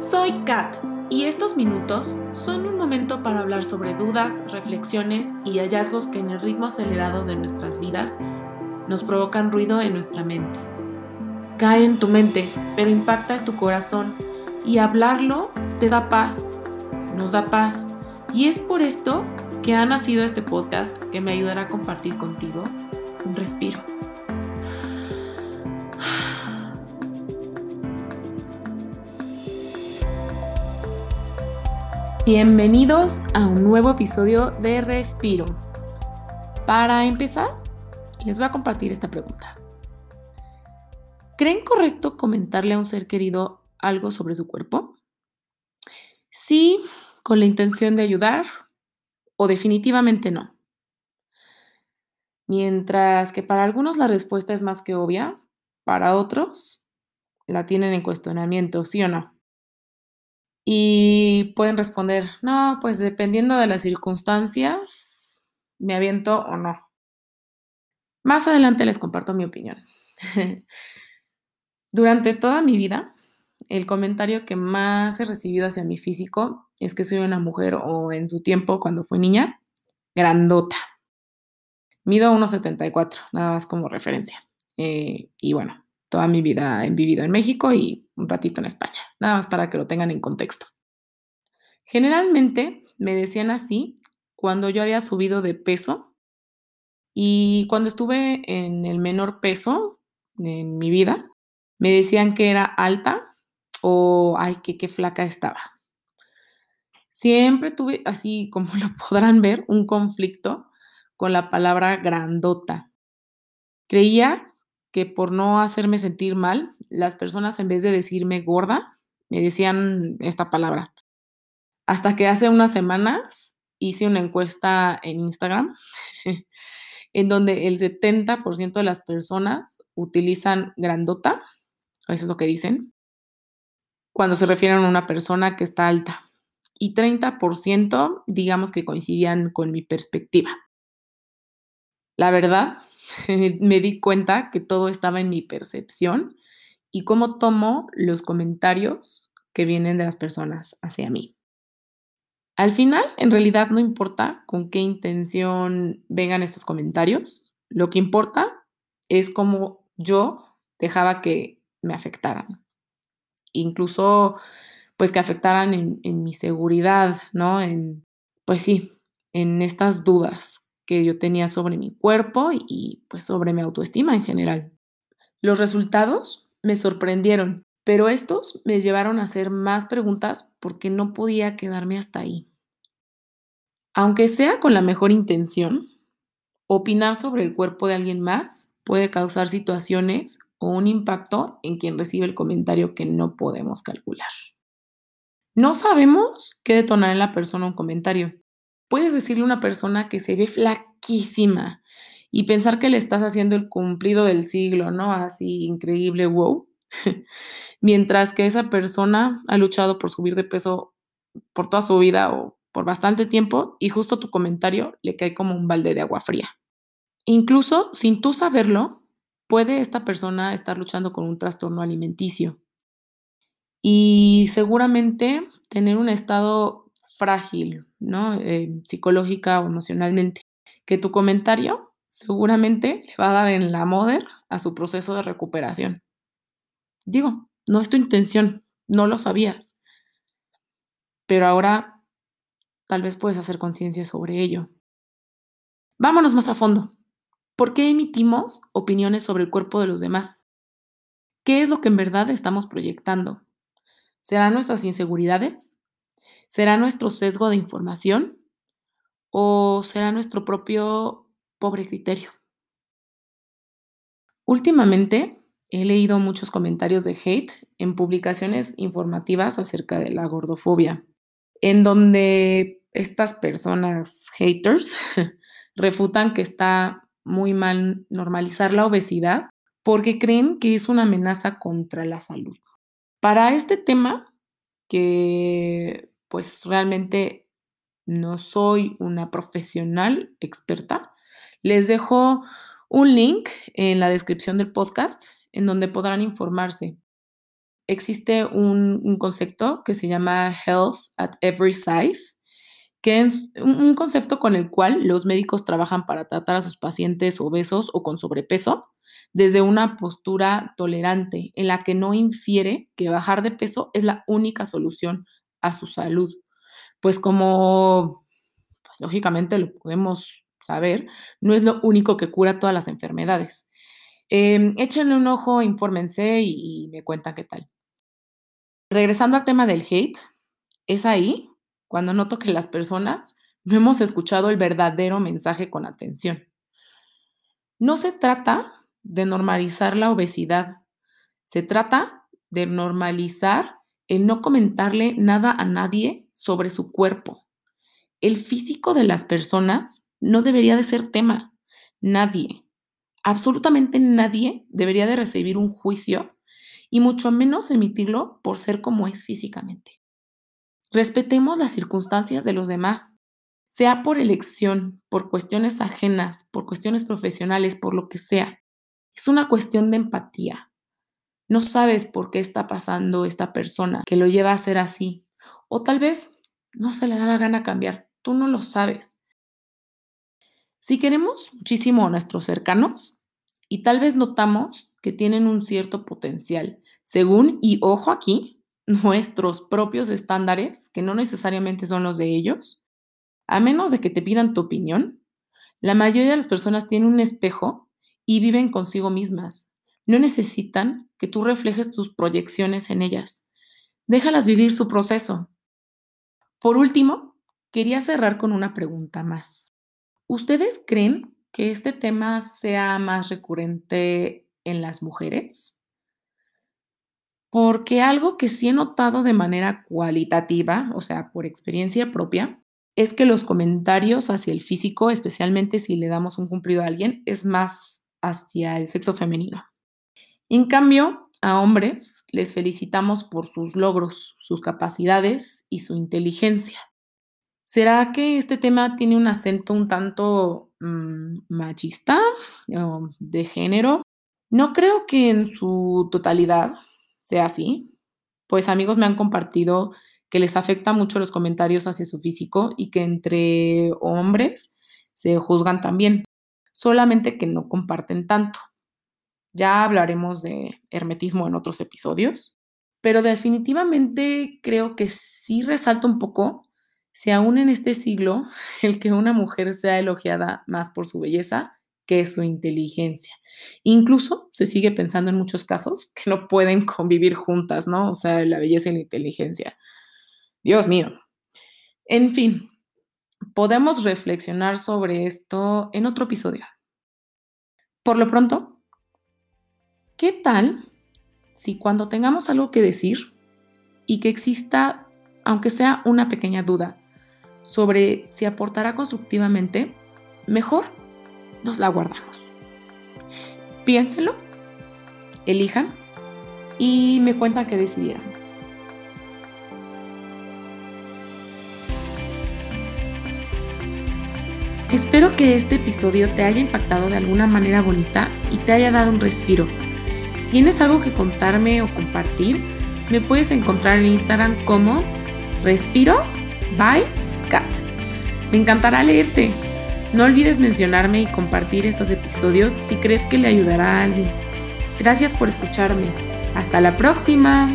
Soy Kat y estos minutos son un momento para hablar sobre dudas, reflexiones y hallazgos que en el ritmo acelerado de nuestras vidas nos provocan ruido en nuestra mente. Cae en tu mente, pero impacta en tu corazón y hablarlo te da paz, nos da paz. Y es por esto que ha nacido este podcast que me ayudará a compartir contigo un respiro. Bienvenidos a un nuevo episodio de Respiro. Para empezar, les voy a compartir esta pregunta. ¿Creen correcto comentarle a un ser querido algo sobre su cuerpo? Sí, con la intención de ayudar o definitivamente no. Mientras que para algunos la respuesta es más que obvia, para otros la tienen en cuestionamiento, sí o no. Y pueden responder, no, pues dependiendo de las circunstancias, me aviento o no. Más adelante les comparto mi opinión. Durante toda mi vida, el comentario que más he recibido hacia mi físico es que soy una mujer o en su tiempo, cuando fui niña, grandota. Mido 1,74, nada más como referencia. Eh, y bueno, toda mi vida he vivido en México y un ratito en España, nada más para que lo tengan en contexto. Generalmente me decían así cuando yo había subido de peso y cuando estuve en el menor peso en mi vida, me decían que era alta o ay, que qué flaca estaba. Siempre tuve, así como lo podrán ver, un conflicto con la palabra grandota. Creía que por no hacerme sentir mal, las personas en vez de decirme gorda, me decían esta palabra. Hasta que hace unas semanas hice una encuesta en Instagram en donde el 70% de las personas utilizan grandota, eso es lo que dicen, cuando se refieren a una persona que está alta. Y 30% digamos que coincidían con mi perspectiva. La verdad me di cuenta que todo estaba en mi percepción y cómo tomo los comentarios que vienen de las personas hacia mí. Al final, en realidad no importa con qué intención vengan estos comentarios, lo que importa es cómo yo dejaba que me afectaran. Incluso, pues que afectaran en, mi seguridad, ¿no? En, pues sí, en estas dudas que yo tenía sobre mi cuerpo y pues sobre mi autoestima en general. Los resultados me sorprendieron, pero estos me llevaron a hacer más preguntas porque no podía quedarme hasta ahí. Aunque sea con la mejor intención, opinar sobre el cuerpo de alguien más puede causar situaciones o un impacto en quien recibe el comentario que no podemos calcular. No sabemos qué detonar en la persona un comentario, puedes decirle a una persona que se ve flaquísima y pensar que le estás haciendo el cumplido del siglo, ¿no? Así increíble, wow. Mientras que esa persona ha luchado por subir de peso por toda su vida o por bastante tiempo y justo tu comentario le cae como un balde de agua fría. Incluso sin tú saberlo, puede esta persona estar luchando con un trastorno alimenticio y seguramente tener un estado frágil, ¿no? Eh, psicológica o emocionalmente. Que tu comentario seguramente le va a dar en la moder a su proceso de recuperación. Digo, no es tu intención, no lo sabías, pero ahora tal vez puedes hacer conciencia sobre ello. Vámonos más a fondo. ¿Por qué emitimos opiniones sobre el cuerpo de los demás? ¿Qué es lo que en verdad estamos proyectando? ¿Serán nuestras inseguridades? ¿Será nuestro sesgo de información o será nuestro propio pobre criterio? Últimamente he leído muchos comentarios de hate en publicaciones informativas acerca de la gordofobia, en donde estas personas haters refutan que está muy mal normalizar la obesidad porque creen que es una amenaza contra la salud. Para este tema, que pues realmente no soy una profesional experta. Les dejo un link en la descripción del podcast en donde podrán informarse. existe un, un concepto que se llama Health at Every Size, que es un concepto con el cual los médicos trabajan para tratar a sus pacientes obesos o con sobrepeso desde una postura tolerante en la que no infiere que bajar de peso es la única solución a su salud. Pues como pues, lógicamente lo podemos saber, no es lo único que cura todas las enfermedades. Em, échenle un ojo, infórmense y, y me cuentan qué tal. Regresando al tema del hate, es ahí cuando noto que las personas no hemos escuchado el verdadero mensaje con atención. No se trata de normalizar la obesidad, se trata de normalizar el no comentarle nada a nadie sobre su cuerpo. El físico de las personas no debería de ser tema. Nadie, absolutamente nadie debería de recibir un juicio y mucho menos emitirlo por ser como es físicamente. Respetemos las circunstancias de los demás, sea por elección, por cuestiones ajenas, por cuestiones profesionales, por lo que sea. Es una cuestión de empatía. No sabes por qué está pasando esta persona que lo lleva a ser así. O tal vez no se le da la gana cambiar. Tú no lo sabes. Si queremos muchísimo a nuestros cercanos y tal vez notamos que tienen un cierto potencial, según, y ojo aquí, nuestros propios estándares, que no necesariamente son los de ellos, a menos de que te pidan tu opinión, la mayoría de las personas tienen un espejo y viven consigo mismas. No necesitan que tú reflejes tus proyecciones en ellas. Déjalas vivir su proceso. Por último, quería cerrar con una pregunta más. ¿Ustedes creen que este tema sea más recurrente en las mujeres? Porque algo que sí he notado de manera cualitativa, o sea, por experiencia propia, es que los comentarios hacia el físico, especialmente si le damos un cumplido a alguien, es más hacia el sexo femenino. En cambio, a hombres les felicitamos por sus logros, sus capacidades y su inteligencia. ¿Será que este tema tiene un acento un tanto mm, machista o de género? No creo que en su totalidad, sea así, pues amigos me han compartido que les afecta mucho los comentarios hacia su físico y que entre hombres se juzgan también, solamente que no comparten tanto. Ya hablaremos de hermetismo en otros episodios, pero definitivamente creo que sí resalta un poco si aún en este siglo el que una mujer sea elogiada más por su belleza que su inteligencia. Incluso se sigue pensando en muchos casos que no pueden convivir juntas, ¿no? O sea, la belleza y la inteligencia. Dios mío. En fin, podemos reflexionar sobre esto en otro episodio. Por lo pronto, ¿qué tal si cuando tengamos algo que decir y que exista, aunque sea una pequeña duda, sobre si aportará constructivamente, mejor nos la guardamos. Piénsenlo, elijan y me cuentan qué decidieron. Espero que este episodio te haya impactado de alguna manera bonita y te haya dado un respiro. Tienes algo que contarme o compartir, me puedes encontrar en Instagram como Respiro by Cat. Me encantará leerte. No olvides mencionarme y compartir estos episodios si crees que le ayudará a alguien. Gracias por escucharme. Hasta la próxima.